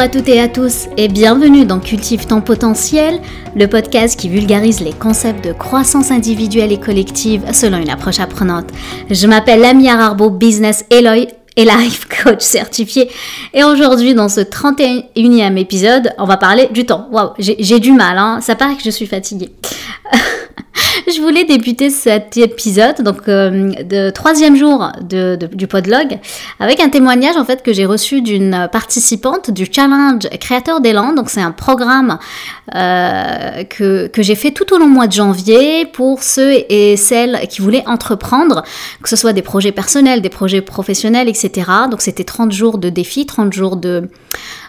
à toutes et à tous et bienvenue dans Cultive ton potentiel, le podcast qui vulgarise les concepts de croissance individuelle et collective selon une approche apprenante. Je m'appelle Lamia Arbo, business Eloy et life coach certifié. Et aujourd'hui, dans ce 31e épisode, on va parler du temps. Waouh, j'ai du mal, hein. ça paraît que je suis fatiguée. je voulais débuter cet épisode, donc euh, de troisième jour de, du podlog, avec un témoignage en fait que j'ai reçu d'une participante du challenge créateur d'élan. Donc c'est un programme euh, que, que j'ai fait tout au long du mois de janvier pour ceux et celles qui voulaient entreprendre, que ce soit des projets personnels, des projets professionnels, etc. Donc c'était 30 jours de défi, 30 jours de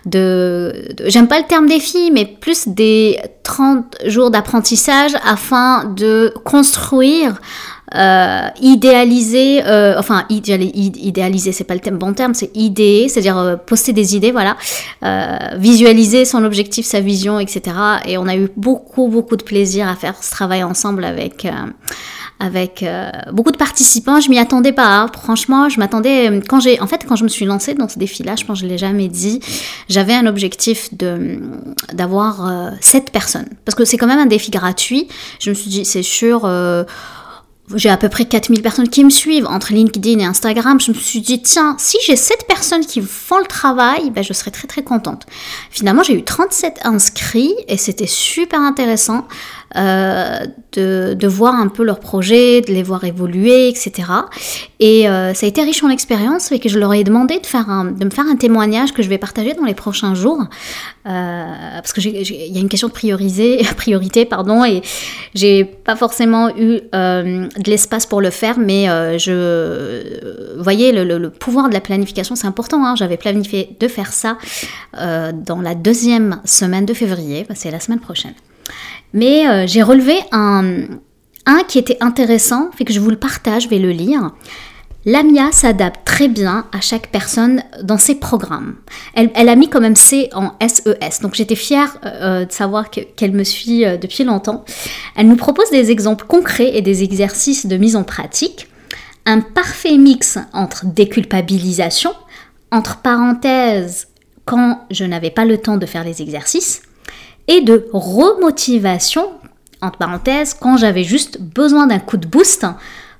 de, j'aime pas le terme défi, mais plus des 30 jours d'apprentissage afin de construire euh, idéaliser, euh, enfin idéaliser, c'est pas le bon terme, c'est idéer, c'est-à-dire euh, poster des idées, voilà, euh, visualiser son objectif, sa vision, etc. Et on a eu beaucoup beaucoup de plaisir à faire ce travail ensemble avec euh, avec euh, beaucoup de participants. Je m'y attendais pas. Hein. Franchement, je m'attendais quand j'ai, en fait, quand je me suis lancée dans ce défi-là, je pense que je l'ai jamais dit. J'avais un objectif de d'avoir euh, sept personnes parce que c'est quand même un défi gratuit. Je me suis dit, c'est sûr. Euh, j'ai à peu près 4000 personnes qui me suivent entre LinkedIn et Instagram. Je me suis dit, tiens, si j'ai 7 personnes qui font le travail, ben, je serais très très contente. Finalement, j'ai eu 37 inscrits et c'était super intéressant. Euh, de, de, voir un peu leurs projets, de les voir évoluer, etc. Et euh, ça a été riche en expérience et que je leur ai demandé de, faire de me faire un témoignage que je vais partager dans les prochains jours. Euh, parce qu'il y a une question de prioriser, priorité, pardon, et j'ai pas forcément eu de l'espace pour le faire, mais je voyez le, pouvoir de la planification, c'est important. Hein, J'avais planifié de faire ça dans la deuxième semaine de février, c'est la semaine prochaine. Mais euh, j'ai relevé un, qui était intéressant, fait que je vous le partage, je vais le lire. Lamia s'adapte très bien à chaque personne dans ses programmes. Elle, a mis quand même C en SES, donc j'étais fière euh, de savoir qu'elle qu me suit euh, depuis longtemps. Elle nous propose des exemples concrets et des exercices de mise en pratique. Un parfait mix entre déculpabilisation, entre parenthèses, quand je n'avais pas le temps de faire les exercices, et de remotivation, entre parenthèses, quand j'avais juste besoin d'un coup de boost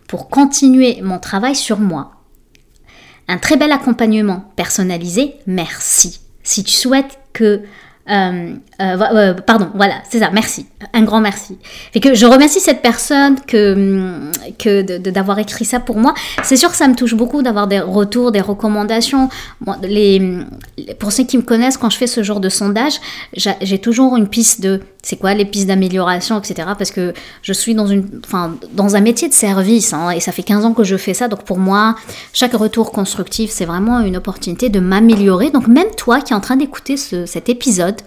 pour continuer mon travail sur moi. Un très bel accompagnement personnalisé, merci. Si tu souhaites que euh, euh, euh, pardon, voilà, c'est ça, merci, un grand merci. Que je remercie cette personne que, que d'avoir écrit ça pour moi. C'est sûr que ça me touche beaucoup d'avoir des retours, des recommandations. Pour ceux qui me connaissent, quand je fais ce genre de sondage, j'ai toujours une piste de c'est quoi les pistes d'amélioration, etc. Parce que je suis dans, un métier de service hein, et ça fait 15 ans que je fais ça. Donc pour moi, chaque retour constructif, c'est vraiment une opportunité de m'améliorer. Donc même toi qui es en train d'écouter cet épisode,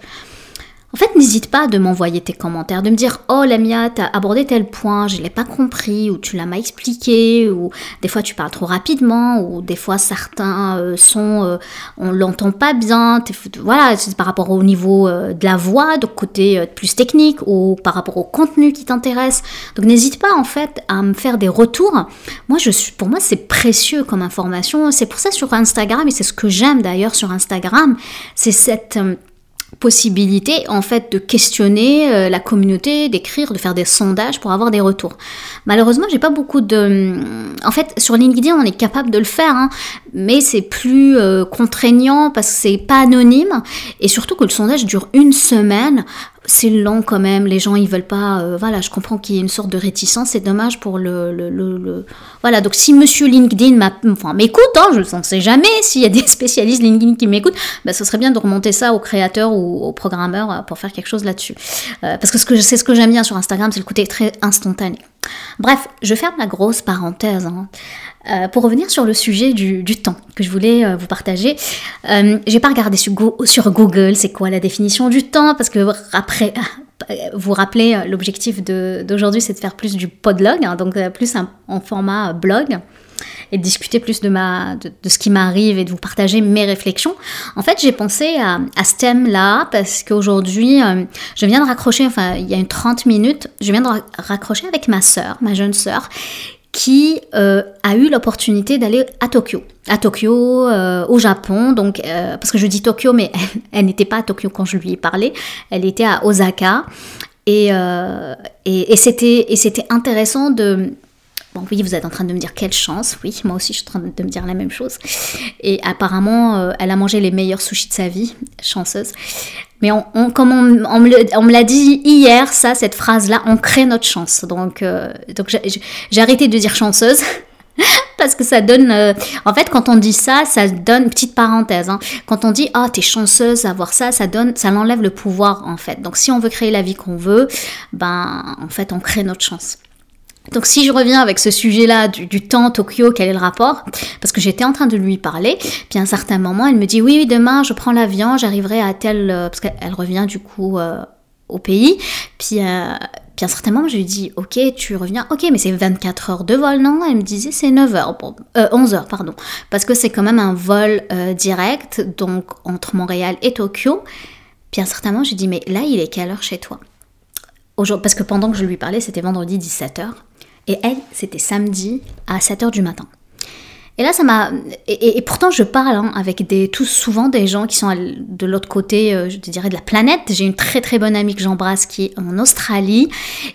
en fait, n'hésite pas de m'envoyer tes commentaires, de me dire Oh Lamia, t'as abordé tel point, je l'ai pas compris, ou tu l'as mal expliqué, ou des fois tu parles trop rapidement, ou des fois certains euh, sons, euh, on l'entend pas bien. Voilà, c'est par rapport au niveau euh, de la voix, de côté euh, plus technique, ou par rapport au contenu qui t'intéresse. Donc n'hésite pas en fait à me faire des retours. Moi, je suis, pour moi, c'est précieux comme information. C'est pour ça sur Instagram, et c'est ce que j'aime d'ailleurs sur Instagram, c'est cette possibilité en fait de questionner euh, la communauté, d'écrire, de faire des sondages pour avoir des retours. Malheureusement, j'ai pas beaucoup de. En fait, sur LinkedIn, on est capable de le faire, hein, mais c'est plus euh, contraignant parce que c'est pas anonyme et surtout que le sondage dure une semaine c'est lent quand même, les gens ils veulent pas, euh, voilà, je comprends qu'il y ait une sorte de réticence, c'est dommage pour le, le, le, le, Voilà, donc si monsieur LinkedIn m'écoute, hein, je ne sais jamais, s'il y a des spécialistes LinkedIn qui m'écoutent, bah, ce serait bien de remonter ça aux créateurs ou aux programmeurs euh, pour faire quelque chose là-dessus. Euh, parce que c'est ce que j'aime bien sur Instagram, c'est le côté très instantané. Bref, je ferme la grosse parenthèse. Hein. Euh, pour revenir sur le sujet du, temps que je voulais euh, vous partager, euh, j'ai pas regardé sur, sur Google c'est quoi la définition du temps parce que après vous rappelez l'objectif d'aujourd'hui c'est de faire plus du podlog hein, donc plus en format blog et de discuter plus de, ma, de, ce qui m'arrive et de vous partager mes réflexions. En fait, j'ai pensé à, à, ce thème-là parce qu'aujourd'hui, euh, je viens de raccrocher, enfin, il y a une 30 minutes, je viens de raccrocher avec ma sœur, ma jeune sœur, qui euh, a eu l'opportunité d'aller à Tokyo. À Tokyo, euh, au Japon, donc parce que je dis Tokyo, mais elle, n'était pas à Tokyo quand je lui ai parlé, elle était à Osaka. Et, et, et c'était intéressant de, Oui, vous êtes en train de me dire quelle chance. Oui, moi aussi, je suis en train de me dire la même chose. Et apparemment, elle a mangé les meilleurs sushis de sa vie. Chanceuse. Mais on, comme on, me l'a dit hier, ça, cette phrase-là, on crée notre chance. Donc, euh, j'ai arrêté de dire chanceuse. parce que ça donne... Euh, en fait, quand on dit ça, ça donne... Petite parenthèse. Hein, quand on dit « Ah, t'es chanceuse d'avoir ça », ça donne... Ça l'enlève le pouvoir, en fait. Donc, si on veut créer la vie qu'on veut, ben, en fait, on crée notre chance. Donc si je reviens avec ce sujet-là du, temps Tokyo, quel est le rapport? Parce que j'étais en train de lui parler, puis à un certain moment, elle me dit oui, demain je prends l'avion, j'arriverai à tel... Euh, parce qu'elle revient du coup euh, au pays, puis... Euh, puis à un certain moment, je lui dis, ok, tu reviens, ok, mais c'est 24 heures de vol, non? Elle me disait, c'est 9 heures, 11 heures, pardon, parce que c'est quand même un vol direct, donc entre Montréal et Tokyo. Puis à un certain moment, je lui dis, mais là, il est quelle heure chez toi? Parce que pendant que je lui parlais, c'était vendredi 17h. Et elle, c'était samedi à 7h du matin. Et là, ça m'a. Et, pourtant, je parle hein, avec tous souvent des gens qui sont de l'autre côté, euh, je dirais, de la planète. J'ai une très très bonne amie que j'embrasse qui est en Australie.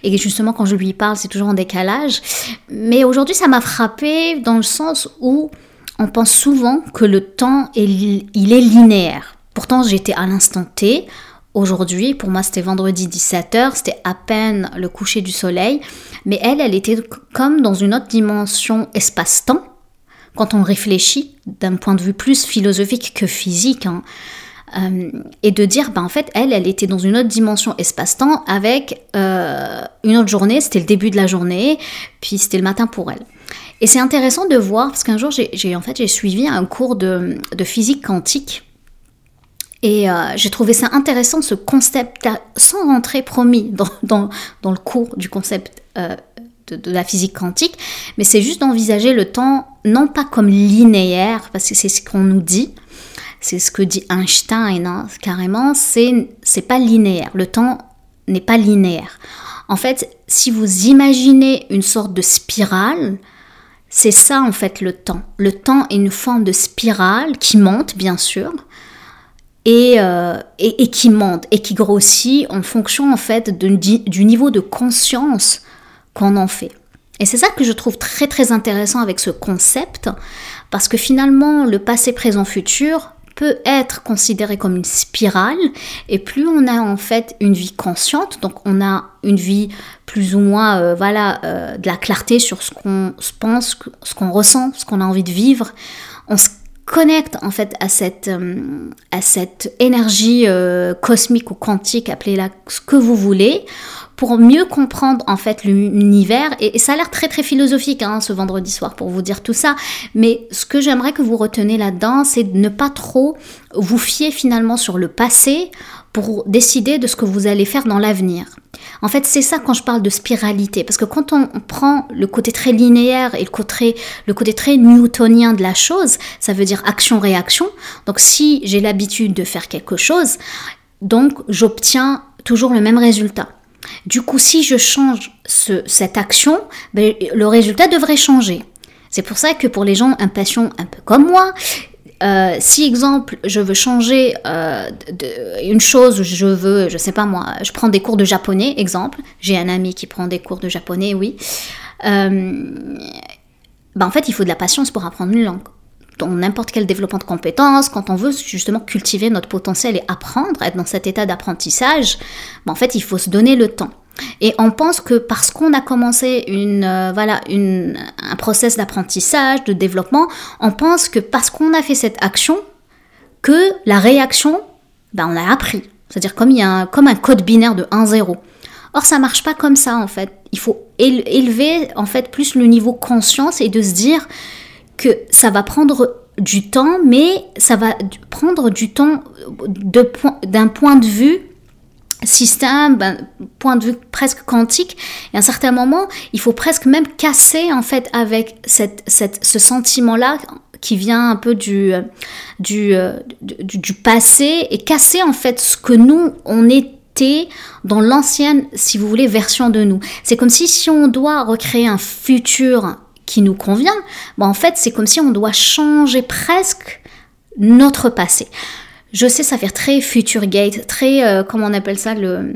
Et justement, quand je lui parle, c'est toujours en décalage. Mais aujourd'hui, ça m'a frappé dans le sens où on pense souvent que le temps, il est linéaire. Pourtant, j'étais à l'instant T. Aujourd'hui, pour moi, c'était vendredi 17h, c'était à peine le coucher du soleil, mais elle, elle était comme dans une autre dimension espace-temps, quand on réfléchit d'un point de vue plus philosophique que physique. Hein. Euh, et de dire, ben en fait, elle, elle était dans une autre dimension espace-temps avec euh, une autre journée, c'était le début de la journée, puis c'était le matin pour elle. Et c'est intéressant de voir, parce qu'un jour, j'ai en fait, suivi un cours de, de physique quantique et euh, j'ai trouvé ça intéressant, ce concept, sans rentrer promis dans, le cours du concept euh, de, la physique quantique, mais c'est juste d'envisager le temps non pas comme linéaire, parce que c'est ce qu'on nous dit, c'est ce que dit Einstein, hein, carrément, c'est pas linéaire, le temps n'est pas linéaire. En fait, si vous imaginez une sorte de spirale, c'est ça en fait le temps. Le temps est une forme de spirale qui monte, bien sûr, euh, et, qui monte et qui grossit en fonction en fait du niveau de conscience qu'on en fait. Et c'est ça que je trouve très très intéressant avec ce concept, parce que finalement le passé, présent, futur peut être considéré comme une spirale, et plus on a en fait une vie consciente, donc on a une vie plus ou moins, euh, voilà, euh, de la clarté sur ce qu'on pense, ce qu'on ressent, ce qu'on a envie de vivre, on se connecte en fait à cette, euh, énergie euh, cosmique ou quantique, appelez-la ce que vous voulez, pour mieux comprendre en fait l'univers. Et, ça a l'air très très philosophique hein, ce vendredi soir pour vous dire tout ça. Mais ce que j'aimerais que vous retenez là-dedans, c'est de ne pas trop vous fier finalement sur le passé pour décider de ce que vous allez faire dans l'avenir. En fait, c'est ça quand je parle de spiralité, parce que quand on prend le côté très linéaire et le côté, le côté très newtonien de la chose, ça veut dire action-réaction. Donc si j'ai l'habitude de faire quelque chose, donc j'obtiens toujours le même résultat. Du coup, si je change cette action, ben, le résultat devrait changer. C'est pour ça que pour les gens impatients un peu comme moi, euh, si exemple je veux changer euh, une chose, je veux, je sais pas moi, je prends des cours de japonais, exemple, j'ai un ami qui prend des cours de japonais, oui. Euh, ben en fait, il faut de la patience pour apprendre une langue. Dans n'importe quel développement de compétences, quand on veut justement cultiver notre potentiel et apprendre, être dans cet état d'apprentissage, ben en fait, il faut se donner le temps. Et on pense que parce qu'on a commencé une, euh, voilà, une, un process d'apprentissage, de développement, on pense que parce qu'on a fait cette action, que la réaction, ben on a appris. C'est-à-dire comme un, comme un code binaire de 1-0. Or, ça marche pas comme ça en fait. Il faut élever en fait plus le niveau conscience et de se dire que ça va prendre du temps, mais ça va prendre du temps d'un point de vue système, ben, point de vue presque quantique, et à un certain moment, il faut presque même casser en fait avec cette, cette, ce sentiment-là qui vient un peu du, du, du, du, passé et casser en fait ce que nous, on était dans l'ancienne, si vous voulez, version de nous. C'est comme si si on doit recréer un futur qui nous convient, ben en fait, c'est comme si on doit changer presque notre passé. Je sais, ça fait très Future Gate, très, euh, comment on appelle ça, le,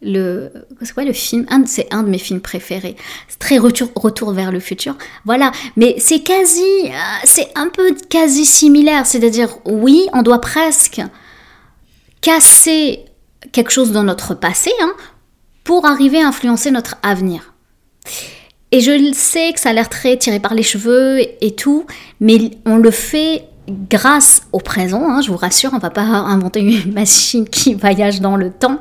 le, c'est quoi le film? C'est un de mes films préférés. C'est très retour, retour vers le futur. Voilà, mais c'est quasi, euh, c'est un peu quasi similaire. C'est-à-dire, oui, on doit presque casser quelque chose dans notre passé hein, pour arriver à influencer notre avenir. Et je sais que ça a l'air très tiré par les cheveux et tout, mais on le fait grâce au présent. Hein, je vous rassure, on va pas inventer une machine qui voyage dans le temps.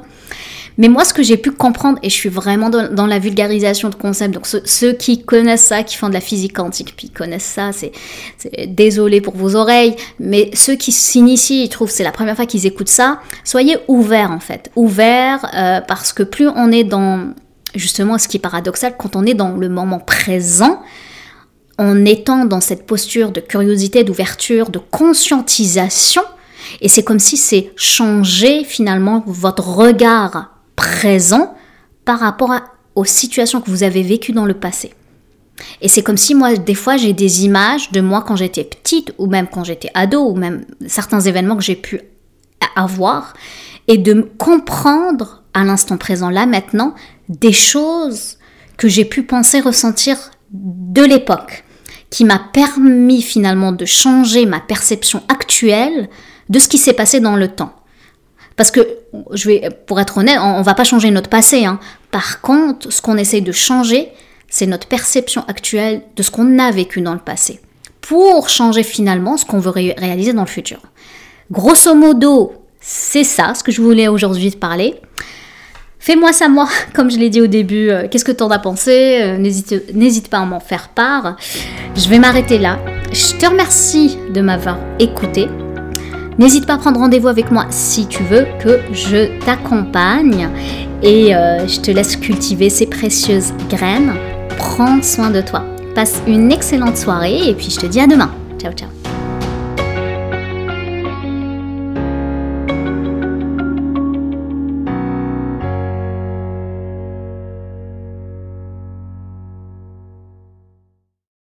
Mais moi, ce que j'ai pu comprendre, et je suis vraiment dans, la vulgarisation de concepts, donc ceux, qui connaissent ça, qui font de la physique quantique, puis connaissent ça, c'est désolé pour vos oreilles, mais ceux qui s'initient, ils trouvent c'est la première fois qu'ils écoutent ça, soyez ouverts en fait, ouverts euh, parce que plus on est dans justement ce qui est paradoxal, quand on est dans le moment présent, en étant dans cette posture de curiosité, d'ouverture, de conscientisation, et c'est comme si c'est changer finalement votre regard présent par rapport aux situations que vous avez vécues dans le passé. Et c'est comme si moi, des fois, j'ai des images de moi quand j'étais petite, ou même quand j'étais ado, ou même certains événements que j'ai pu avoir, et de comprendre à l'instant présent, là maintenant, des choses que j'ai pu penser, ressentir de l'époque, qui m'a permis finalement de changer ma perception actuelle de ce qui s'est passé dans le temps. Parce que, je vais, pour être honnête, on, ne va pas changer notre passé. Hein. Par contre, ce qu'on essaye de changer, c'est notre perception actuelle de ce qu'on a vécu dans le passé. Pour changer finalement ce qu'on veut réaliser dans le futur. Grosso modo, c'est ça ce que je voulais aujourd'hui te parler. Fais-moi ça moi, comme je l'ai dit au début, euh, qu'est-ce que tu en as pensé euh, N'hésite pas à m'en faire part. Je vais m'arrêter là. Je te remercie de m'avoir écouté. N'hésite pas à prendre rendez-vous avec moi si tu veux que je t'accompagne et euh, je te laisse cultiver ces précieuses graines. Prends soin de toi. Passe une excellente soirée et puis je te dis à demain. Ciao ciao.